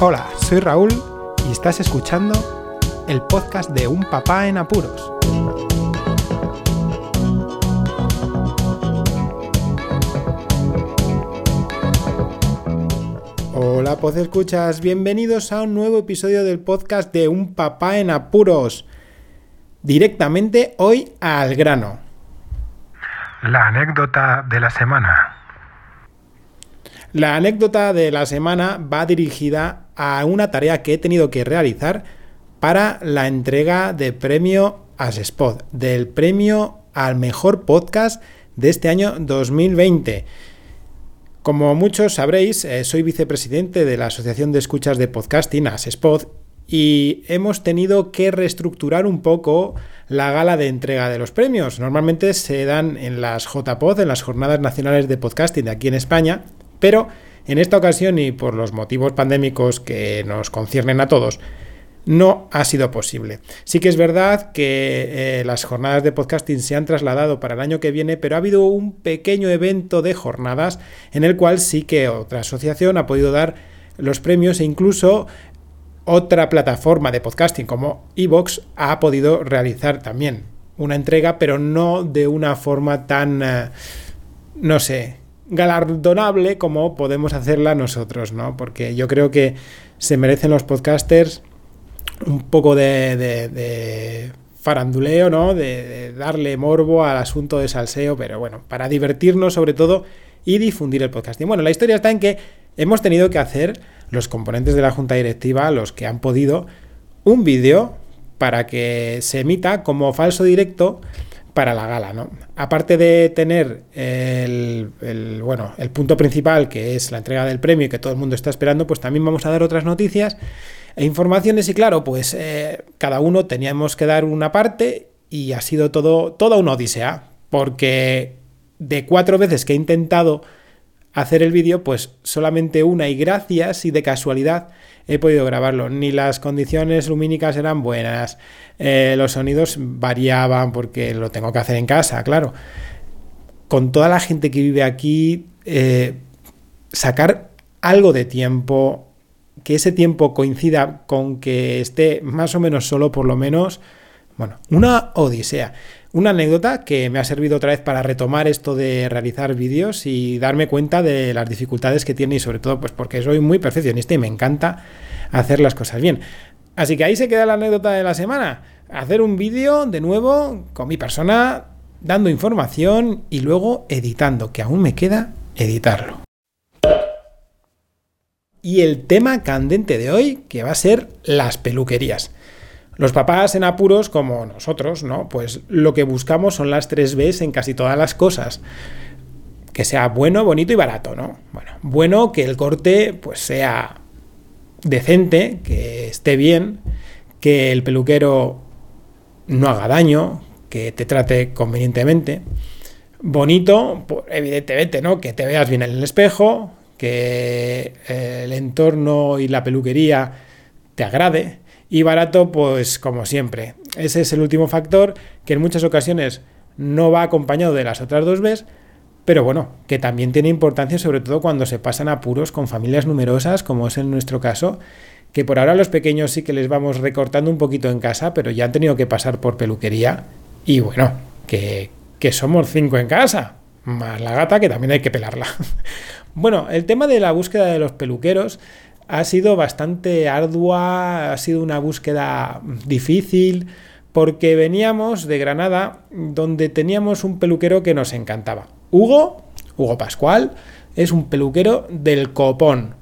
Hola, soy Raúl y estás escuchando el podcast de Un Papá en Apuros. Hola, pues escuchas, bienvenidos a un nuevo episodio del podcast de Un Papá en Apuros. Directamente hoy al grano. La anécdota de la semana. La anécdota de la semana va dirigida a una tarea que he tenido que realizar para la entrega de premio Spot, del premio al mejor podcast de este año 2020. Como muchos sabréis, eh, soy vicepresidente de la Asociación de Escuchas de Podcasting, Spot, y hemos tenido que reestructurar un poco la gala de entrega de los premios. Normalmente se dan en las JPod, en las Jornadas Nacionales de Podcasting de aquí en España, pero en esta ocasión y por los motivos pandémicos que nos conciernen a todos, no ha sido posible. Sí que es verdad que eh, las jornadas de podcasting se han trasladado para el año que viene, pero ha habido un pequeño evento de jornadas en el cual sí que otra asociación ha podido dar los premios e incluso otra plataforma de podcasting como Evox ha podido realizar también una entrega, pero no de una forma tan, eh, no sé, galardonable como podemos hacerla nosotros, ¿no? Porque yo creo que se merecen los podcasters un poco de, faranduleo, ¿no? De, darle morbo al asunto de salseo, pero bueno, para divertirnos sobre todo y difundir el podcasting. Bueno, la historia está en que hemos tenido que hacer los componentes de la junta directiva, los que han podido, un vídeo para que se emita como falso directo para la gala, ¿no? Aparte de tener el, bueno, el punto principal, que es la entrega del premio y que todo el mundo está esperando, pues también vamos a dar otras noticias e informaciones y claro, pues eh, cada uno teníamos que dar una parte y ha sido todo, toda una odisea, porque de cuatro veces que he intentado hacer el vídeo, pues solamente una y gracias y de casualidad he podido grabarlo. Ni las condiciones lumínicas eran buenas, eh, los sonidos variaban porque lo tengo que hacer en casa, claro. Con toda la gente que vive aquí, eh, sacar algo de tiempo, que ese tiempo coincida con que esté más o menos solo por lo menos, bueno, una odisea. Una anécdota que me ha servido otra vez para retomar esto de realizar vídeos y darme cuenta de las dificultades que tiene y sobre todo pues porque soy muy perfeccionista y me encanta hacer las cosas bien. Así que ahí se queda la anécdota de la semana. Hacer un vídeo de nuevo con mi persona dando información y luego editando, que aún me queda editarlo. Y el tema candente de hoy, que va a ser las peluquerías. Los papás en apuros, como nosotros, ¿no? Pues lo que buscamos son las tres Bs en casi todas las cosas. Que sea bueno, bonito y barato, ¿no? Bueno, bueno que el corte pues sea decente, que esté bien, que el peluquero no haga daño, que te trate convenientemente. Bonito, evidentemente, ¿no? Que te veas bien en el espejo, que el entorno y la peluquería te agrade y barato, pues como siempre. Ese es el último factor que en muchas ocasiones no va acompañado de las otras dos veces, pero bueno, que también tiene importancia sobre todo cuando se pasan apuros con familias numerosas, como es en nuestro caso, que por ahora los pequeños sí que les vamos recortando un poquito en casa, pero ya han tenido que pasar por peluquería y bueno, que, que somos cinco en casa, más la gata que también hay que pelarla. bueno, el tema de la búsqueda de los peluqueros ha sido bastante ardua, ha sido una búsqueda difícil, porque veníamos de Granada, donde teníamos un peluquero que nos encantaba. Hugo, Hugo Pascual, es un peluquero del copón.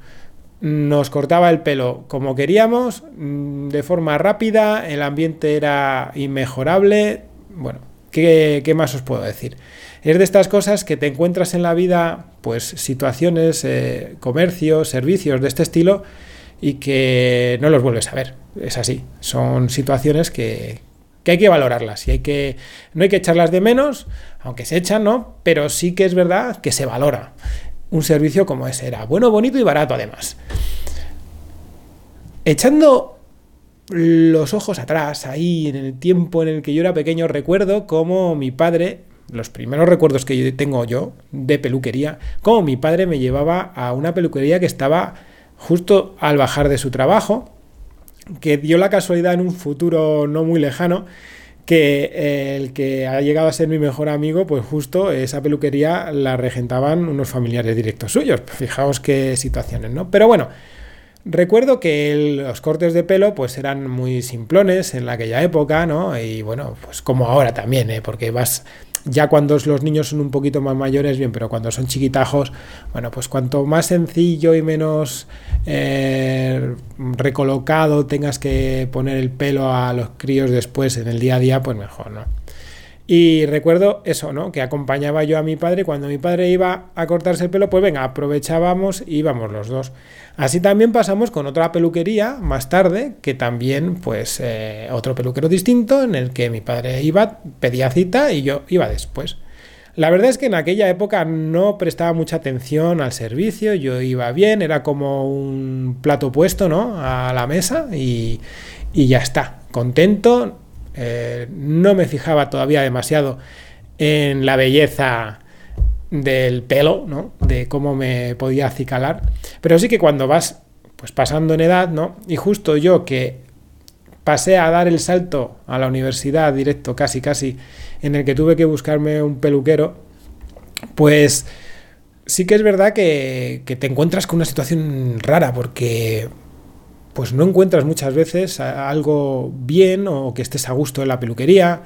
Nos cortaba el pelo como queríamos, mm, de forma rápida, el ambiente era inmejorable. Bueno, ¿qué, más os puedo decir? Es de estas cosas que te encuentras en la vida, pues situaciones, eh, comercios, servicios de este estilo y que no los vuelves a ver. Es así. Son situaciones que, hay que valorarlas y hay que no hay que echarlas de menos, aunque se echan, ¿no? Pero sí que es verdad que se valora un servicio como ese era, bueno, bonito y barato además. Echando los ojos atrás, ahí en el tiempo en el que yo era pequeño, recuerdo cómo mi padre los primeros recuerdos que tengo yo de peluquería, como mi padre me llevaba a una peluquería que estaba justo al bajar de su trabajo, que dio la casualidad en un futuro no muy lejano que el que ha llegado a ser mi mejor amigo, pues justo esa peluquería la regentaban unos familiares directos suyos. Fijaos qué situaciones, ¿no? Pero bueno, recuerdo que los cortes de pelo pues eran muy simplones en aquella época, ¿no? Y bueno, pues como ahora también, ¿eh? Porque vas ya cuando los niños son un poquito más mayores, bien, pero cuando son chiquitajos, bueno, pues cuanto más sencillo y menos eh, recolocado tengas que poner el pelo a los críos después en el día a día, pues mejor, ¿no? Y recuerdo eso, ¿no? Que acompañaba yo a mi padre. Cuando mi padre iba a cortarse el pelo, pues venga, aprovechábamos y íbamos los dos. Así también pasamos con otra peluquería más tarde, que también, pues, eh, otro peluquero distinto, en el que mi padre iba, pedía cita y yo iba después. La verdad es que en aquella época no prestaba mucha atención al servicio, yo iba bien, era como un plato puesto, ¿no? A la mesa y, y ya está, contento, eh, no me fijaba todavía demasiado en la belleza del pelo, ¿no? De cómo me podía acicalar. Pero sí que cuando vas pues pasando en edad, ¿no? Y justo yo que pasé a dar el salto a la universidad directo, casi casi, en el que tuve que buscarme un peluquero, pues sí que es verdad que, que te encuentras con una situación rara, porque pues no encuentras muchas veces algo bien o que estés a gusto en la peluquería,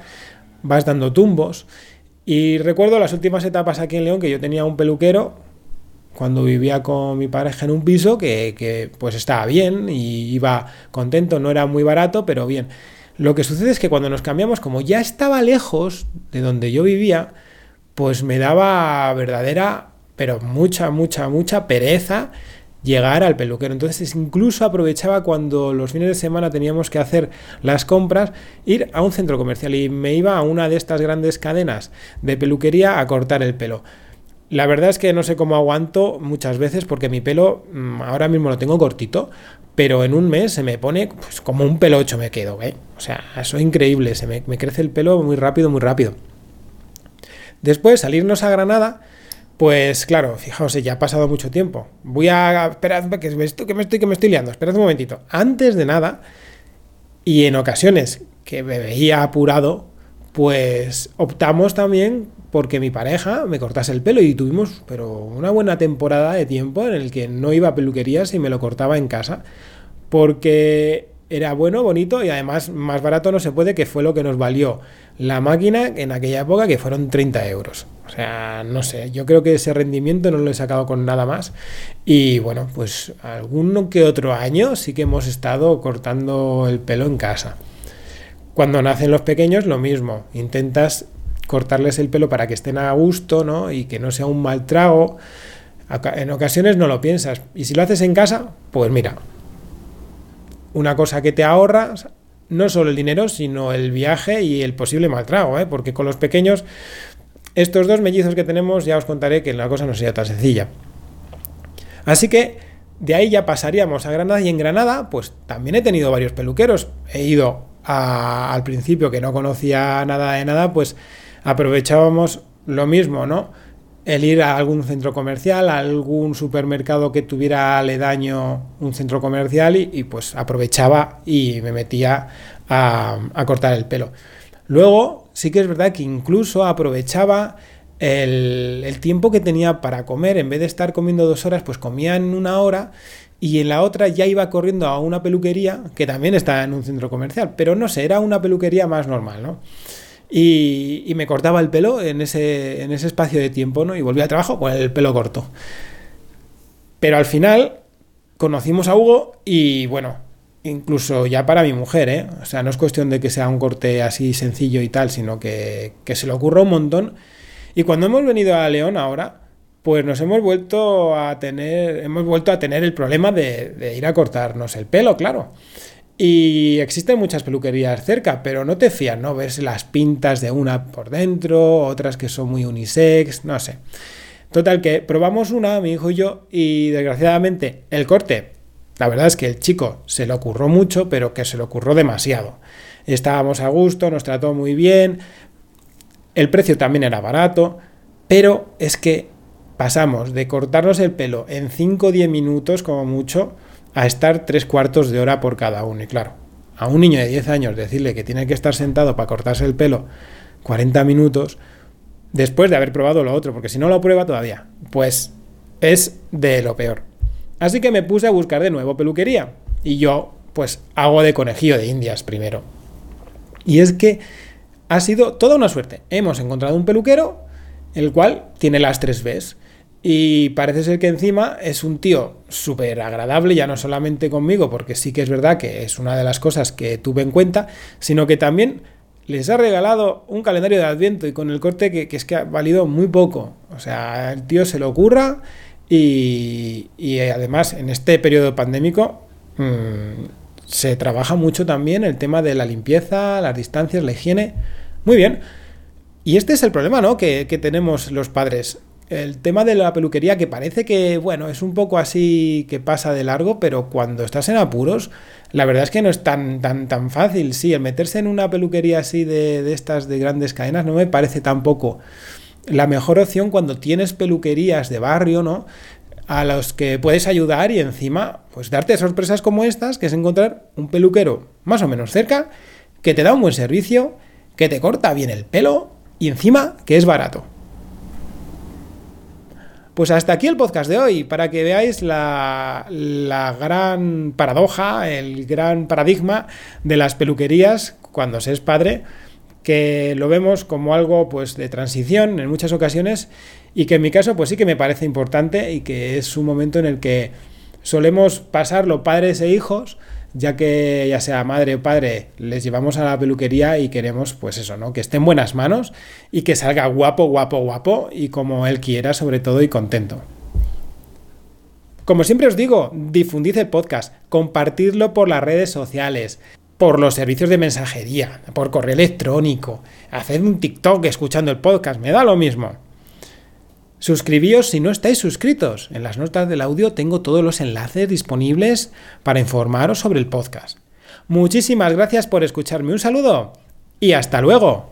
vas dando tumbos. Y recuerdo las últimas etapas aquí en León que yo tenía un peluquero cuando vivía con mi pareja en un piso que, pues estaba bien y iba contento, no era muy barato, pero bien. Lo que sucede es que cuando nos cambiamos, como ya estaba lejos de donde yo vivía, pues me daba verdadera, pero mucha, mucha, mucha pereza llegar al peluquero. Entonces incluso aprovechaba cuando los fines de semana teníamos que hacer las compras, ir a un centro comercial y me iba a una de estas grandes cadenas de peluquería a cortar el pelo. La verdad es que no sé cómo aguanto muchas veces porque mi pelo mm, ahora mismo lo tengo cortito, pero en un mes se me pone pues, como un pelocho me quedo, ¿eh? O sea, eso es increíble, se me, me crece el pelo muy rápido, muy rápido. Después salirnos a Granada, pues claro, fijaos, ya ha pasado mucho tiempo. Voy a. Esperad, que me estoy, que me estoy, me estoy liando. Esperad un momentito. Antes de nada, y en ocasiones que me veía apurado, pues optamos también porque mi pareja me cortase el pelo y tuvimos pero una buena temporada de tiempo en el que no iba a peluquerías y me lo cortaba en casa porque era bueno, bonito y además más barato no se puede, que fue lo que nos valió la máquina en aquella época, que fueron 30 euros. O sea, no sé, yo creo que ese rendimiento no lo he sacado con nada más. Y bueno, pues alguno que otro año sí que hemos estado cortando el pelo en casa. Cuando nacen los pequeños, lo mismo. Intentas cortarles el pelo para que estén a gusto, ¿no? Y que no sea un mal trago. En ocasiones no lo piensas. Y si lo haces en casa, pues mira, una cosa que te ahorras no solo el dinero, sino el viaje y el posible maltrago, ¿eh? porque con los pequeños, estos dos mellizos que tenemos, ya os contaré que la cosa no sería tan sencilla. Así que de ahí ya pasaríamos a Granada y en Granada, pues también he tenido varios peluqueros. He ido al principio que no conocía nada de nada, pues aprovechábamos lo mismo, ¿no? el ir a algún centro comercial, a algún supermercado que tuviera aledaño un centro comercial y, pues aprovechaba y me metía a, cortar el pelo. Luego sí que es verdad que incluso aprovechaba el, tiempo que tenía para comer, en vez de estar comiendo dos horas, pues comía en una hora y en la otra ya iba corriendo a una peluquería que también está en un centro comercial, pero no sé, era una peluquería más normal, ¿no? Y, me cortaba el pelo en ese, en ese espacio de tiempo, ¿no? Y volvía al trabajo con el pelo corto. Pero al final conocimos a Hugo y bueno, incluso ya para mi mujer, ¿eh? O sea, no es cuestión de que sea un corte así sencillo y tal, sino que, se le ocurra un montón. Y cuando hemos venido a León ahora, pues nos hemos vuelto a tener, hemos vuelto a tener el problema de, de ir a cortarnos el pelo, claro. Y existen muchas peluquerías cerca, pero no te fías, ¿no? Ves las pintas de una por dentro, otras que son muy unisex, no sé. Total, que probamos una, mi hijo y yo, y desgraciadamente el corte, la verdad es que el chico se le ocurrió mucho, pero que se le ocurrió demasiado. Estábamos a gusto, nos trató muy bien, el precio también era barato, pero es que pasamos de cortarnos el pelo en 5 o 10 minutos como mucho a estar tres cuartos de hora por cada uno. Y claro, a un niño de 10 años decirle que tiene que estar sentado para cortarse el pelo 40 minutos después de haber probado lo otro, porque si no lo prueba todavía, pues es de lo peor. Así que me puse a buscar de nuevo peluquería y yo pues hago de conejillo de indias primero. Y es que ha sido toda una suerte. Hemos encontrado un peluquero el cual tiene las tres Bs. Y parece ser que encima es un tío súper agradable, ya no solamente conmigo, porque sí que es verdad que es una de las cosas que tuve en cuenta, sino que también les ha regalado un calendario de Adviento y con el corte que, es que ha valido muy poco. O sea, el tío se lo ocurra y, además en este periodo pandémico mm, se trabaja mucho también el tema de la limpieza, las distancias, la higiene. Muy bien. Y este es el problema, ¿no? Que, tenemos los padres el tema de la peluquería que parece que, bueno, es un poco así que pasa de largo, pero cuando estás en apuros, la verdad es que no es tan, tan, tan fácil. Sí, el meterse en una peluquería así de estas de grandes cadenas no me parece tampoco la mejor opción cuando tienes peluquerías de barrio, ¿no? A los que puedes ayudar y encima, pues darte sorpresas como estas, que es encontrar un peluquero más o menos cerca, que te da un buen servicio, que te corta bien el pelo y encima que es barato. Pues hasta aquí el podcast de hoy, para que veáis la, gran paradoja, el gran paradigma de las peluquerías cuando se es padre, que lo vemos como algo pues de transición en muchas ocasiones y que en mi caso pues sí que me parece importante y que es un momento en el que solemos pasarlo padres e hijos ya que ya sea madre o padre, les llevamos a la peluquería y queremos, pues eso, ¿no? Que esté en buenas manos y que salga guapo, guapo, guapo y como él quiera, sobre todo, y contento. Como siempre os digo, difundid el podcast, compartidlo por las redes sociales, por los servicios de mensajería, por correo electrónico, haced un TikTok escuchando el podcast, me da lo mismo. Suscribíos si no estáis suscritos. En las notas del audio tengo todos los enlaces disponibles para informaros sobre el podcast. Muchísimas gracias por escucharme. Un saludo y hasta luego.